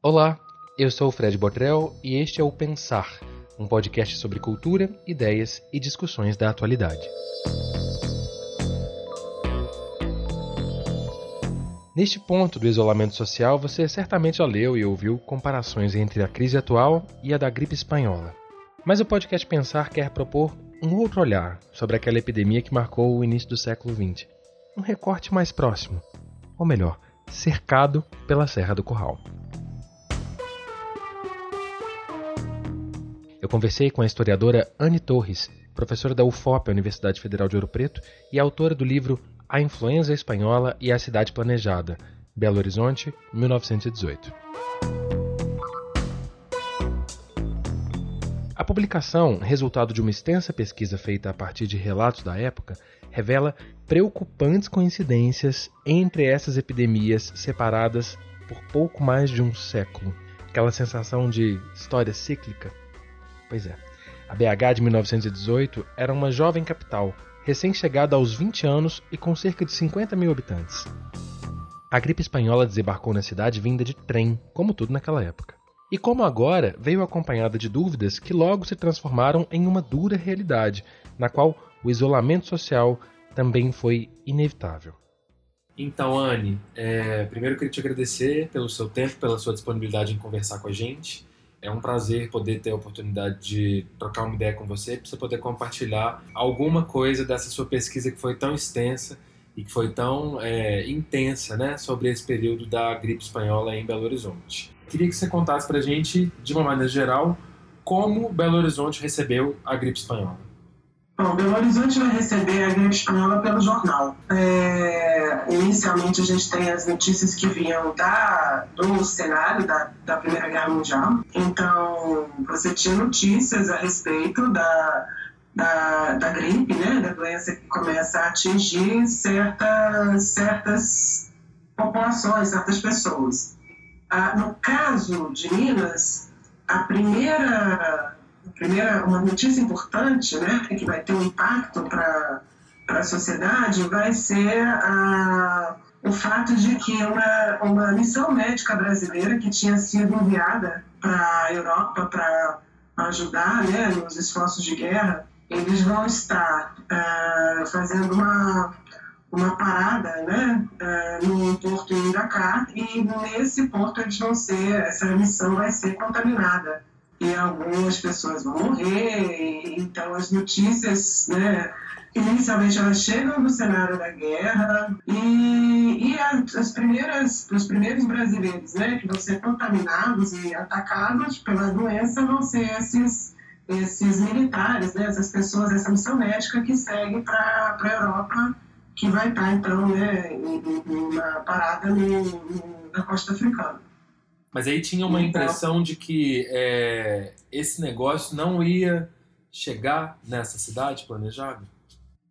Olá, eu sou o Fred Botrel e este é o Pensar, um podcast sobre cultura, ideias e discussões da atualidade. Neste ponto do isolamento social, você certamente já leu e ouviu comparações entre a crise atual e a da gripe espanhola. Mas o podcast Pensar quer propor um outro olhar sobre aquela epidemia que marcou o início do século XX. Um recorte mais próximo, ou melhor, cercado pela Serra do Curral. Eu conversei com a historiadora Anne Torres, professora da UFOP, Universidade Federal de Ouro Preto, e autora do livro A Influenza Espanhola e a Cidade Planejada, Belo Horizonte, 1918. A publicação, resultado de uma extensa pesquisa feita a partir de relatos da época, revela preocupantes coincidências entre essas epidemias separadas por pouco mais de um século. Aquela sensação de história cíclica Pois é. A BH de 1918 era uma jovem capital, recém-chegada aos 20 anos e com cerca de 50 mil habitantes. A gripe espanhola desembarcou na cidade vinda de trem, como tudo naquela época. E como agora, veio acompanhada de dúvidas que logo se transformaram em uma dura realidade, na qual o isolamento social também foi inevitável. Então, Anne, é, primeiro eu queria te agradecer pelo seu tempo, pela sua disponibilidade em conversar com a gente. É um prazer poder ter a oportunidade de trocar uma ideia com você, para você poder compartilhar alguma coisa dessa sua pesquisa que foi tão extensa e que foi tão é, intensa né, sobre esse período da gripe espanhola em Belo Horizonte. Queria que você contasse para a gente, de uma maneira geral, como Belo Horizonte recebeu a gripe espanhola. Bom, Belo Horizonte vai receber a gripe espanhola pelo jornal. É, inicialmente a gente tem as notícias que vinham da, do cenário da, da Primeira Guerra Mundial. Então, você tinha notícias a respeito da, da, da gripe, né, da doença que começa a atingir certas, certas populações, certas pessoas. Ah, no caso de Minas, a primeira primeira, uma notícia importante, né, que vai ter um impacto para a sociedade, vai ser a, o fato de que uma, uma missão médica brasileira que tinha sido enviada para a Europa para ajudar né, nos esforços de guerra, eles vão estar uh, fazendo uma, uma parada né, uh, no porto em Dakar e nesse porto eles vão ser, essa missão vai ser contaminada e algumas pessoas vão morrer. Então, as notícias, né, inicialmente elas chegam do cenário da guerra e, e as primeiras, os primeiros brasileiros, né, que vão ser contaminados e atacados pela doença vão ser esses esses militares, né, essas pessoas, essa missão médica que segue para a Europa, que vai estar, então, né, em, em uma parada no, no, na costa africana. Mas aí tinha uma então, impressão de que é, esse negócio não ia chegar nessa cidade planejada?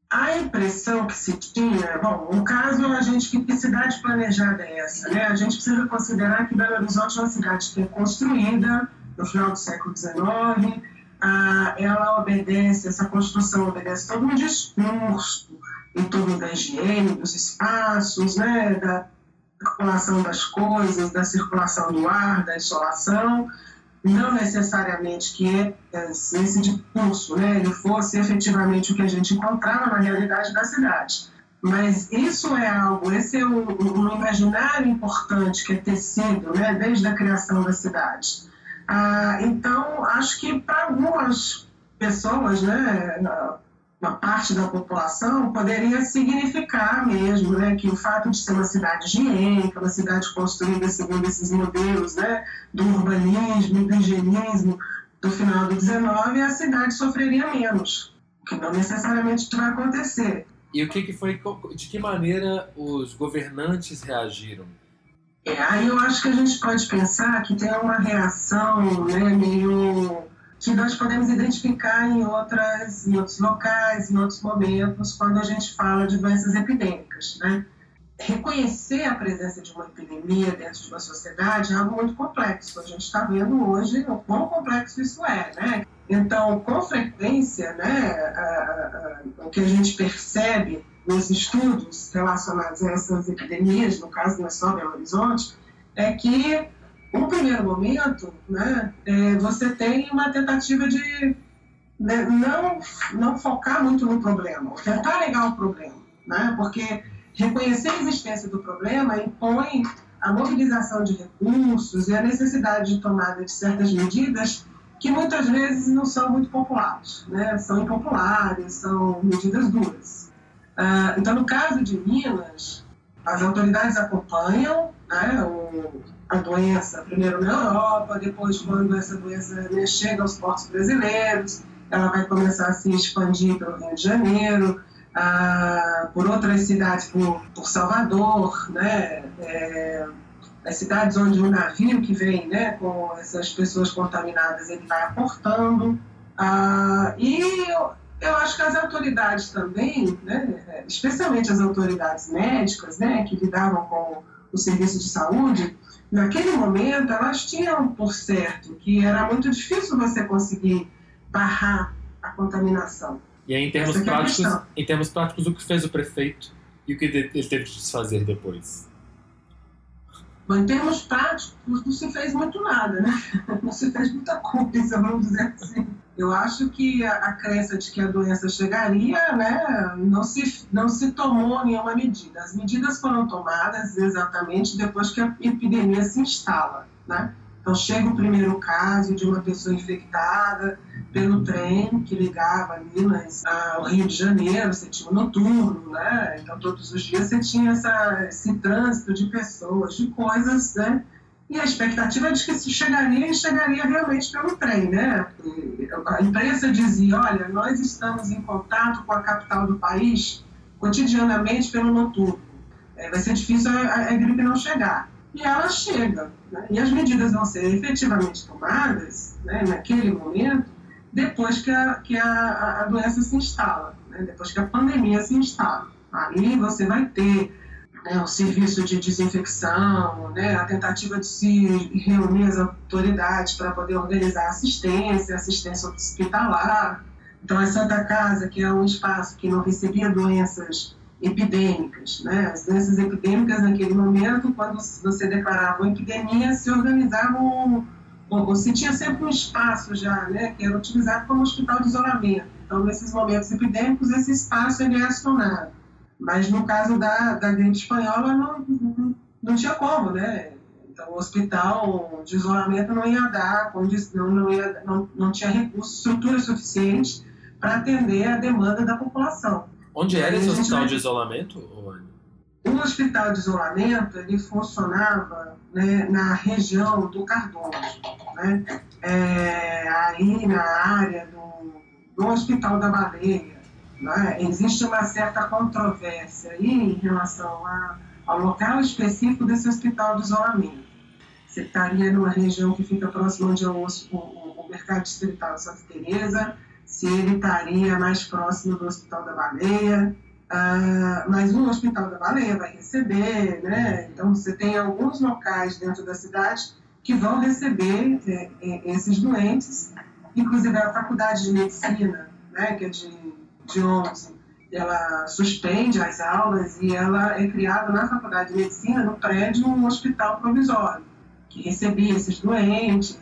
A impressão que se tinha, bom, no caso a gente que, que cidade planejada é essa, né? A gente precisa considerar que Belo Horizonte é uma cidade que é construída no final do século XIX, ah, ela obedece, essa construção obedece todo um discurso em torno da higiene, dos espaços, né? Da, circulação das coisas, da circulação do ar, da insolação, não necessariamente que esse discurso né, ele fosse efetivamente o que a gente encontrava na realidade da cidade. Mas isso é algo, esse é um, um imaginário importante que é tecido né, desde a criação da cidade. Ah, então, acho que para algumas pessoas, né, uma parte da população poderia significar mesmo né, que o fato de ser uma cidade higiênica, uma cidade construída segundo esses modelos né, do urbanismo, do higienismo do final do 19, a cidade sofreria menos, o que não necessariamente vai acontecer. E o que, que foi, de que maneira os governantes reagiram? É, aí eu acho que a gente pode pensar que tem uma reação né, meio que nós podemos identificar em, outras, em outros locais, em outros momentos, quando a gente fala de doenças epidêmicas. Né? Reconhecer a presença de uma epidemia dentro de uma sociedade é algo muito complexo. A gente está vendo hoje o quão complexo isso é. Né? Então, com frequência, né, a, a, o que a gente percebe nos estudos relacionados a essas epidemias, no caso não é só Belo Horizonte, é que no primeiro momento, né, é, você tem uma tentativa de né, não, não focar muito no problema, tentar negar o problema, né, porque reconhecer a existência do problema impõe a mobilização de recursos e a necessidade de tomada de certas medidas que muitas vezes não são muito populares, né, são impopulares, são medidas duras. Uh, então, no caso de Minas, as autoridades acompanham né, o, a doença, primeiro na Europa, depois, quando essa doença né, chega aos portos brasileiros, ela vai começar a se expandir pelo Rio de Janeiro, ah, por outras cidades, por, por Salvador, né, é, as cidades onde o navio que vem né, com essas pessoas contaminadas, ele vai aportando. Ah, e eu, eu acho que as autoridades também, né, especialmente as autoridades médicas, né, que lidavam com o serviço de saúde, naquele momento elas tinham por certo que era muito difícil você conseguir barrar a contaminação. E aí, em termos, é práticos, é em termos práticos, o que fez o prefeito e o que ele teve de desfazer depois? Bom, em termos práticos, não se fez muito nada, né? Não se fez muita coisa, vamos dizer assim. Eu acho que a, a crença de que a doença chegaria, né, não se, não se tomou nenhuma medida. As medidas foram tomadas exatamente depois que a epidemia se instala, né? Então chega o primeiro caso de uma pessoa infectada pelo trem que ligava Minas ao Rio de Janeiro, você tinha o noturno, né? Então todos os dias você tinha essa, esse trânsito de pessoas, de coisas, né? E a expectativa é de que se chegaria e chegaria realmente pelo trem, né? A imprensa dizia, olha, nós estamos em contato com a capital do país cotidianamente pelo noturno. É, vai ser difícil a, a, gripe não chegar e ela chega. Né? E as medidas vão ser efetivamente tomadas né, naquele momento, depois que a, que a, a doença se instala, né? depois que a pandemia se instala. Ali você vai ter né, o serviço de desinfecção, né, a tentativa de se reunir as autoridades para poder organizar assistência, assistência hospitalar. Então, a Santa Casa, que é um espaço que não recebia doenças epidêmicas. Né? As doenças epidêmicas, naquele momento, quando você declarava uma epidemia, se organizavam, ou, se tinha sempre um espaço já, né, que era utilizado como hospital de isolamento. Então, nesses momentos epidêmicos, esse espaço ele é acionado. Mas no caso da, da gripe espanhola, não, não, não tinha como, né? Então, o hospital de isolamento não ia dar, não, não, ia, não, não tinha recursos, estrutura suficiente para atender a demanda da população. Onde era esse hospital de isolamento, O hospital de isolamento ele funcionava né, na região do Cardoso, né? É, aí na área do, do Hospital da Baleia. Né? Existe uma certa controvérsia aí em relação a, ao local específico desse hospital de isolamento. Você estaria numa região que fica próximo onde é o, o, o mercado distrital de Santa Teresa, se ele estaria mais próximo do Hospital da Baleia, uh, mas o Hospital da Baleia vai receber, né? Então você tem alguns locais dentro da cidade que vão receber é, é, esses doentes, inclusive a Faculdade de Medicina, né, que é de, de 11, ela suspende as aulas e ela é criada na Faculdade de Medicina, no prédio, um hospital provisório, que recebia esses doentes.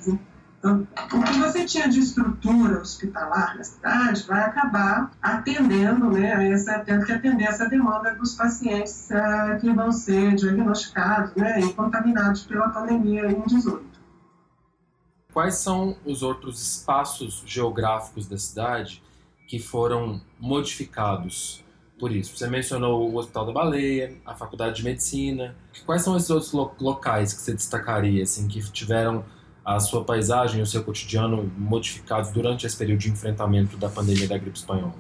Então, o que você tinha de estrutura hospitalar na cidade vai acabar atendendo, né, essa, tendo que atender essa demanda dos pacientes uh, que vão ser diagnosticados né, e contaminados pela pandemia em 18. Quais são os outros espaços geográficos da cidade que foram modificados por isso? Você mencionou o Hospital da Baleia, a Faculdade de Medicina. Quais são esses outros locais que você destacaria, assim, que tiveram a sua paisagem o seu cotidiano modificados durante esse período de enfrentamento da pandemia da gripe espanhola?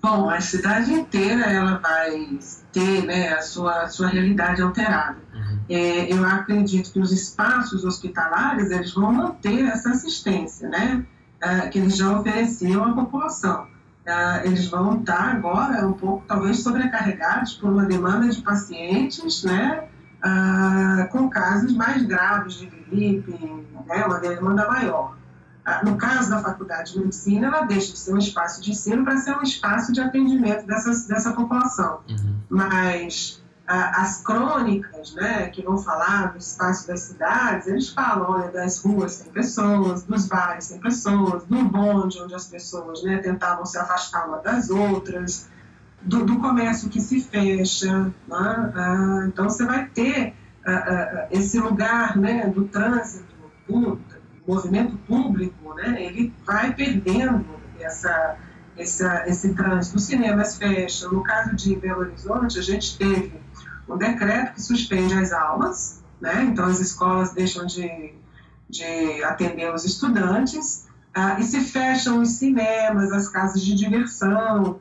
Bom, a cidade inteira ela vai ter né, a, sua, a sua realidade alterada. Uhum. É, eu acredito que os espaços hospitalares eles vão manter essa assistência, né, é, que eles já ofereciam à população. É, eles vão estar agora um pouco, talvez, sobrecarregados por uma demanda de pacientes, né, ah, com casos mais graves de gripe, né, uma demanda maior. Ah, no caso da faculdade de medicina, ela deixa de ser um espaço de ensino para ser um espaço de atendimento dessa, dessa população. Uhum. Mas as crônicas, né, que vão falar do espaço das cidades, eles falam, olha, das ruas tem pessoas, dos bares tem pessoas, do bonde onde as pessoas, né, tentavam se afastar uma das outras, do, do comércio que se fecha, né? ah, então você vai ter ah, ah, esse lugar, né, do trânsito, do movimento público, né, ele vai perdendo essa, essa, esse trânsito. Os cinemas fecham. No caso de Belo Horizonte, a gente teve um decreto que suspende as aulas, né? então as escolas deixam de, de atender os estudantes, ah, e se fecham os cinemas, as casas de diversão.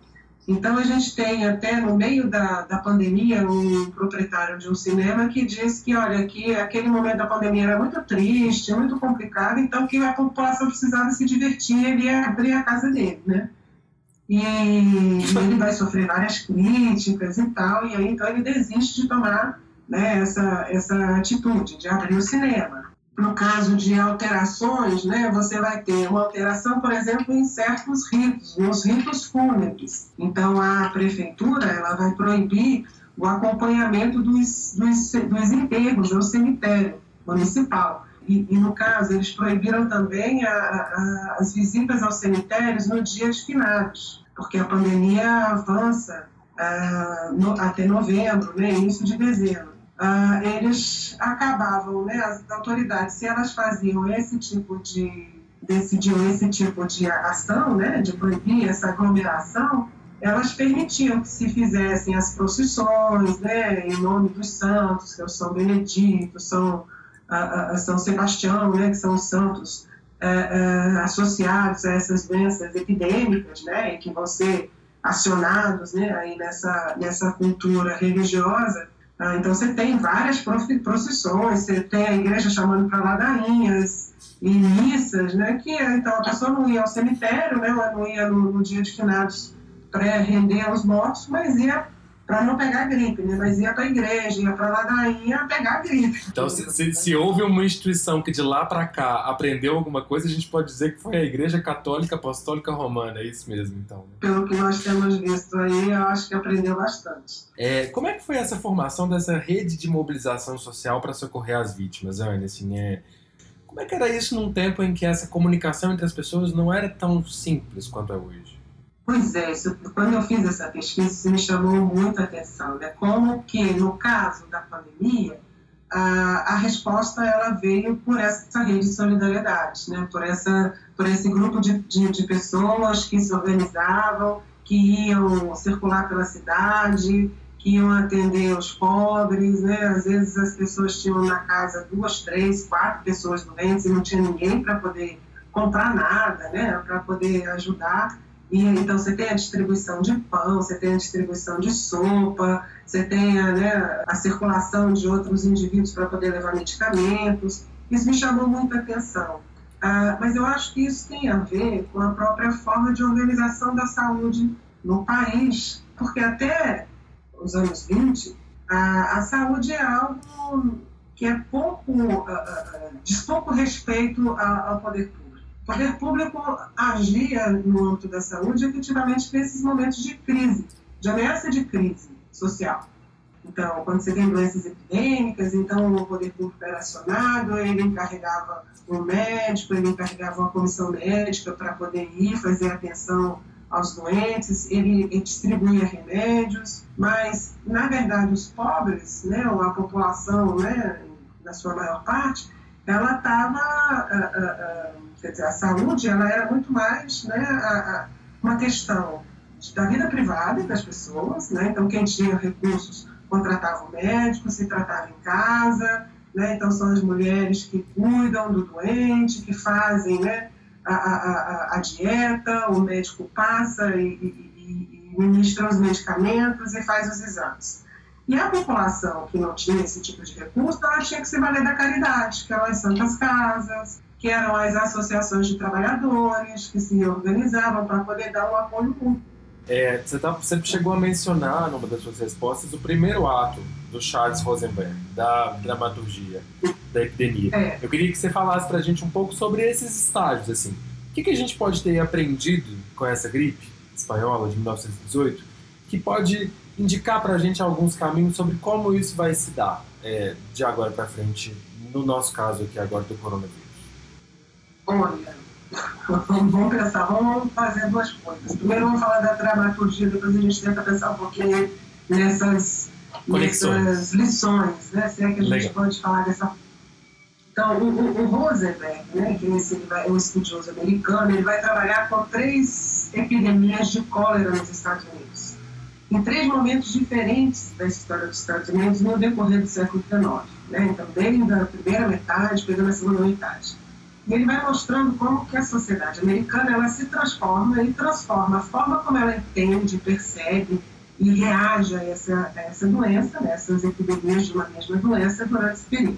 Então a gente tem até no meio da, da pandemia um proprietário de um cinema que diz que, olha, que aquele momento da pandemia era muito triste, muito complicado, então que a população precisava se divertir, ele ia abrir a casa dele, né? E ele vai sofrer várias críticas e tal, e aí então ele desiste de tomar né, essa, essa atitude de abrir o cinema. No caso de alterações, né, você vai ter uma alteração, por exemplo, em certos ritos, nos ritos fúnebres. Então, a prefeitura ela vai proibir o acompanhamento dos, dos, dos enterros no cemitério municipal. E, e, no caso, eles proibiram também a, a, as visitas aos cemitérios no dia de finados, porque a pandemia avança uh, no, até novembro, né, início de dezembro. Uh, eles acabavam, né, as autoridades, se elas faziam esse tipo de decidiam esse tipo de ação, né, de proibir essa aglomeração, elas permitiam que se fizessem as procissões, né, em nome dos santos, que é o São Benedito, São a, a São Sebastião, né, que são os santos é, é, associados a essas doenças epidêmicas, né, e que vão ser acionados, né, aí nessa nessa cultura religiosa. Ah, então você tem várias procissões, você tem a igreja chamando para ladainhas e missas, né, que então a pessoa não ia ao cemitério, né, ela não ia no, no dia de finados para render aos mortos, mas ia para não pegar gripe, né? Mas ia para a igreja, ia para ladainha pegar gripe. Então, se, se, se, houve uma instituição que de lá para cá aprendeu alguma coisa, a gente pode dizer que foi a Igreja Católica Apostólica Romana, é isso mesmo, então? Né? Pelo que nós temos visto aí, eu acho que aprendeu bastante. É, como é que foi essa formação dessa rede de mobilização social para socorrer as vítimas, Anne? Assim, é... Como é que era isso num tempo em que essa comunicação entre as pessoas não era tão simples quanto é hoje? Pois é, quando eu fiz essa pesquisa, isso me chamou muita atenção, né? Como que, no caso da pandemia, a, a resposta ela veio por essa rede de solidariedade, né? Por, essa, por esse grupo de, de, de pessoas que se organizavam, que iam circular pela cidade, que iam atender os pobres, né? Às vezes as pessoas tinham na casa duas, três, quatro pessoas doentes e não tinha ninguém para poder comprar nada, né? Para poder ajudar. E então você tem a distribuição de pão, você tem a distribuição de sopa, você tem a, né, a circulação de outros indivíduos para poder levar medicamentos. Isso me chamou muita atenção. Ah, mas eu acho que isso tem a ver com a própria forma de organização da saúde no país, porque até os anos 20, a, a saúde é algo que é pouco, uh, uh, diz pouco respeito ao poder público. O poder público agia no âmbito da saúde efetivamente nesses momentos de crise, de ameaça de crise social. Então, quando você tem doenças epidêmicas, então o poder público era acionado, ele encarregava um médico, ele encarregava uma comissão médica para poder ir fazer atenção aos doentes, ele, ele, distribuía remédios, mas, na verdade, os pobres, né, ou a população, né, na sua maior parte, ela estava ah, ah, ah, Quer dizer, a saúde ela era muito mais né, a, a, uma questão da vida privada das pessoas, né? Então, quem tinha recursos contratava o médico, se tratava em casa, né? Então, são as mulheres que cuidam do doente, que fazem né, a, a, a dieta, o médico passa e, e, e ministra os medicamentos e faz os exames. E a população que não tinha esse tipo de recurso, ela tinha que se valer da caridade, que eram as santas casas, que eram as associações de trabalhadores que se organizavam para poder dar um apoio mútuo. É, você, tá, você chegou a mencionar numa das suas respostas o primeiro ato do Charles Rosenberg, da dramaturgia da epidemia. É. Eu queria que você falasse para a gente um pouco sobre esses estágios. Assim. O que, que a gente pode ter aprendido com essa gripe espanhola de 1918 que pode indicar para a gente alguns caminhos sobre como isso vai se dar é, de agora para frente, no nosso caso aqui agora do coronavírus? Olha, vamos pensar, vamos fazer duas coisas. Primeiro vamos falar da dramaturgia, depois a gente tenta pensar um pouquinho nessas, nessas lições, né? Se é que a gente Legal. pode falar dessa então, o, o, o Rosenberg, né, que esse, é um estudioso americano, ele vai trabalhar com três epidemias de cólera nos Estados Unidos, em três momentos diferentes da história dos Estados Unidos no decorrer do século XIX. Né? Então, desde a primeira metade, pegando a segunda metade. E ele vai mostrando como que a sociedade americana ela se transforma e transforma. A forma como ela entende, percebe e reage a essa, a essa doença, né, essas epidemias de uma mesma doença durante esse período.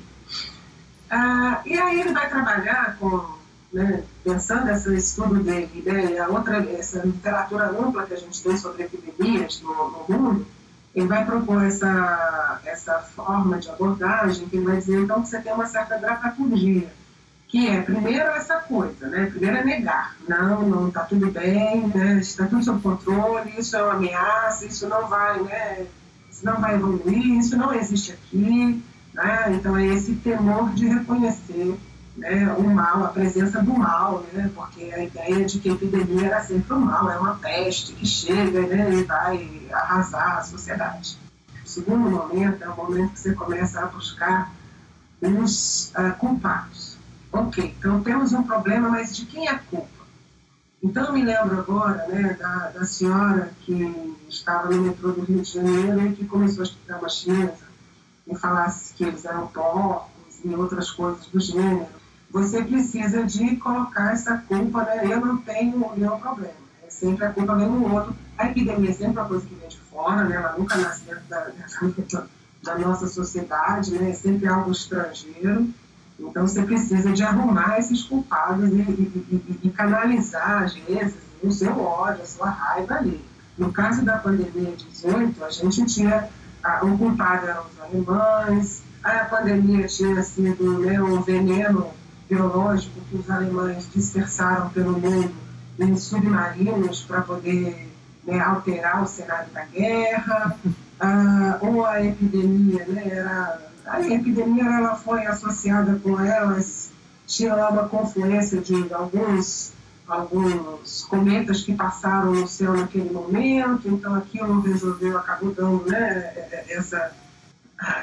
Ah, e aí ele vai trabalhar com, né, pensando nesse estudo dele, né, e a outra, essa literatura ampla que a gente tem sobre epidemias no, no mundo, ele vai propor essa, essa forma de abordagem, que ele vai dizer então que você tem uma certa dramaturgia, que é, primeiro, essa coisa, né? Primeiro é negar. Não, não está tudo bem, né? está tudo sob controle, isso é uma ameaça, isso não vai, né? Isso não vai evoluir, isso não existe aqui. Né? Então, é esse temor de reconhecer né, o mal, a presença do mal, né? porque a ideia de que a epidemia era sempre o mal, é uma peste que chega né, e vai arrasar a sociedade. O segundo momento é o momento que você começa a buscar os uh, culpados. Ok, então temos um problema, mas de quem é a culpa? Então eu me lembro agora né, da, da senhora que estava no metrô do Rio de Janeiro e que começou a estudar uma chinesa e falasse que eles eram porcos e outras coisas do gênero, você precisa de colocar essa culpa, né? Eu não tenho nenhum problema. É sempre a culpa vem no outro. A epidemia é sempre uma coisa que vem de fora, né? Ela nunca nasce dentro da, da nossa sociedade, né? É sempre algo estrangeiro. Então você precisa de arrumar esses culpados e, e, e, e canalizar, às vezes, o seu ódio, a sua raiva ali. No caso da pandemia 18, a gente tinha ah, o culpado eram os alemães, a pandemia tinha sido né, um veneno biológico que os alemães dispersaram pelo mundo em submarinos para poder né, alterar o cenário da guerra, ah, ou a epidemia, né, era, a epidemia ela foi associada com elas, tinha lá uma confluência de alguns alguns cometas que passaram no céu naquele momento, então aquilo resolveu, acabou dando né, essa,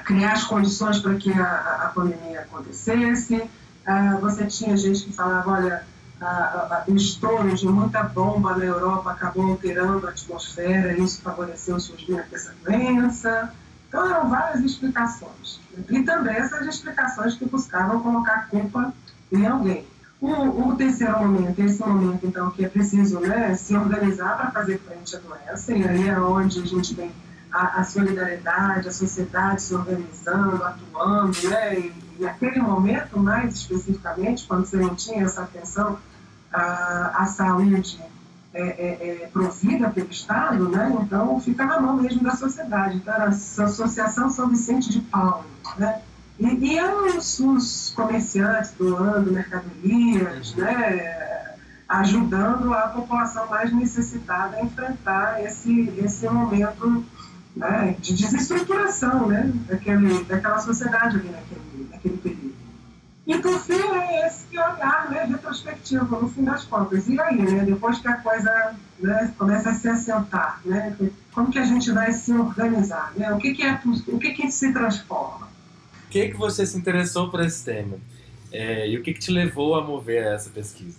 criar as condições para que a, a pandemia acontecesse. Ah, você tinha gente que falava, olha, o estouro de muita bomba na Europa acabou alterando a atmosfera e isso favoreceu o surgimento dessa doença. Então eram várias explicações. E também essas explicações que buscavam colocar culpa em alguém. O, o, terceiro momento, esse momento, então, que é preciso né, se organizar para fazer frente à doença, e aí é onde a gente tem a, a solidariedade, a sociedade se organizando, atuando, né, e, e naquele momento, mais especificamente, quando você não tinha essa atenção à, à saúde é, é, é, provida pelo Estado, né, então fica na mão mesmo da sociedade. Então, a Associação São Vicente de Paulo, né, e, e os, os comerciantes doando mercadorias, né, ajudando a população mais necessitada a enfrentar esse, esse momento né, de desestruturação né, daquele, daquela sociedade ali naquele, naquele período. E por fim é esse olhar né, retrospectivo, no fim das contas. E aí, né, depois que a coisa né, começa a se assentar, né, como que a gente vai se organizar? Né? O, que, que, é, o que, que se transforma? que, que você se interessou por esse tema? É, e o que, que te levou a mover essa pesquisa?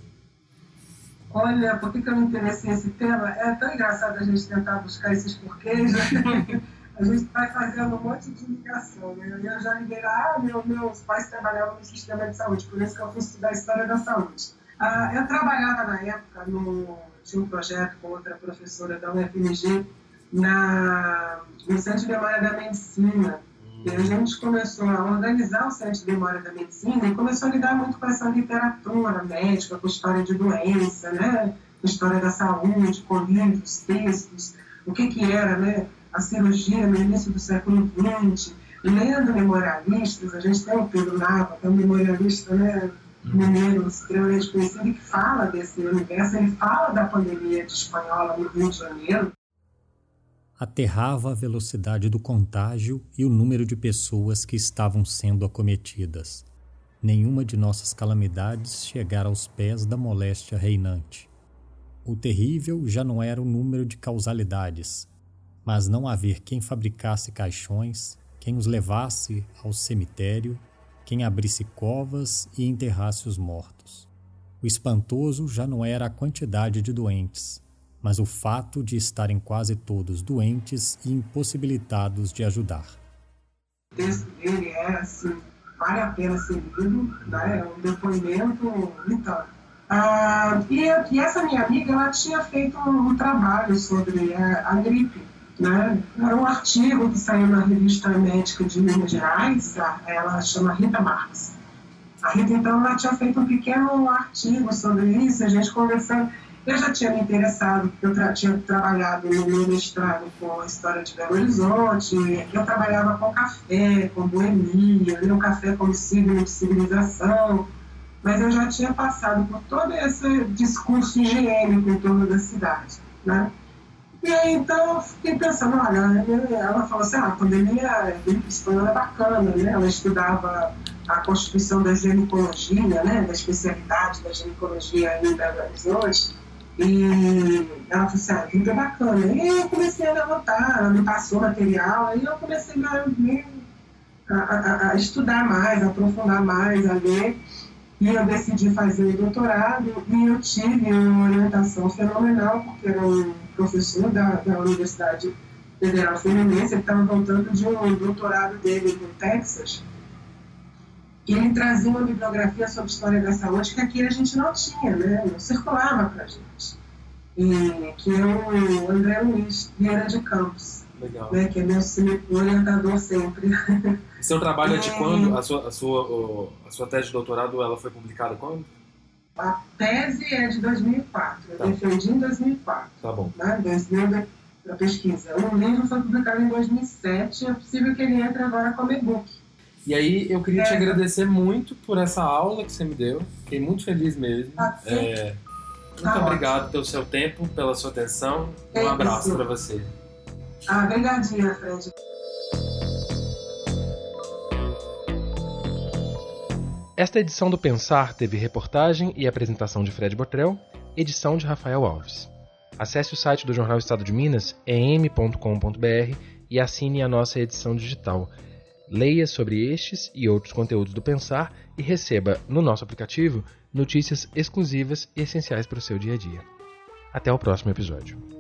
Olha, por que, que eu me interessei nesse tema? É tão engraçado a gente tentar buscar esses porquês. Né? a gente vai fazendo um monte de ligação. Né? Eu já lá, ah, meu, meus pais trabalhavam no sistema de saúde, por isso que eu fui estudar a história da saúde. Ah, eu trabalhava na época, no, tinha um projeto com outra professora da UFMG, na, no Centro de Memória da Medicina, e a gente começou a organizar o Centro de Memória da Medicina e começou a lidar muito com essa literatura médica, com história de doença, né? história da saúde, com livros, textos, o que, que era né? A cirurgia no início do século XX, lendo memorialistas, a gente tem o Pedro Nava, que é um memorialista né? mineiro extremamente conhecido, que fala desse universo, ele fala da pandemia de espanhola no Rio de Janeiro, aterrava a velocidade do contágio e o número de pessoas que estavam sendo acometidas. Nenhuma de nossas calamidades chegara aos pés da moléstia reinante. O terrível já não era o número de causalidades, mas não haver quem fabricasse caixões, quem os levasse ao cemitério, quem abrisse covas e enterrasse os mortos. O espantoso já não era a quantidade de doentes, mas o fato de estarem quase todos doentes e impossibilitados de ajudar. O dele é assim, vale a pena ser lido, né? é um depoimento então. Ah, e, e, essa minha amiga, ela tinha feito um, um trabalho sobre a, a, gripe, né? Era um artigo que saiu na revista médica de Minas Gerais, ela chama Rita Marques. A Rita, então, ela tinha feito um pequeno artigo sobre isso, a gente conversando eu já tinha me interessado, porque eu tra tinha trabalhado no meu mestrado com a história de Belo Horizonte, eu trabalhava com café, com boemia, o café como signo de civilização, mas eu já tinha passado por todo esse discurso higiênico em torno da cidade, né? E aí, então, eu fiquei pensando, olha, ela falou assim, ah, a pandemia espanhola é bacana, né? Ela estudava a constituição da ginecologia, né? Da especialidade da ginecologia Belo Horizonte, e ela falou assim, ah, tudo é bacana. E eu comecei a levantar, ela me passou material, aí eu comecei a, a, a, estudar mais, a aprofundar mais, a ler. E eu decidi fazer doutorado e eu tive uma orientação fenomenal, porque era um professor da, da Universidade Federal Fluminense, ele estava voltando de um doutorado dele no Texas, e ele trazia uma bibliografia sobre história da saúde que aqui a gente não tinha, né? não circulava para a gente. E, que é o André Luiz Vieira de Campos, Legal. Né? que é meu orientador sempre. Seu trabalho é de quando? A sua, a, sua, a sua tese de doutorado ela foi publicada quando? A tese é de 2004, eu tá. defendi em 2004. Tá bom. Né? 2000 da pesquisa. O livro foi publicado em 2007, é possível que ele entre agora como e-book. E aí eu queria é. te agradecer muito por essa aula que você me deu. Fiquei muito feliz mesmo. Ah, é, muito tá obrigado ótimo. pelo seu tempo, pela sua atenção. É um abraço para você. Ah, obrigadinha, Fred. Esta edição do Pensar teve reportagem e apresentação de Fred Botrel, edição de Rafael Alves. Acesse o site do Jornal Estado de Minas, em.com.br, e assine a nossa edição digital Leia sobre estes e outros conteúdos do Pensar e receba no nosso aplicativo notícias exclusivas e essenciais para o seu dia a dia. Até o próximo episódio.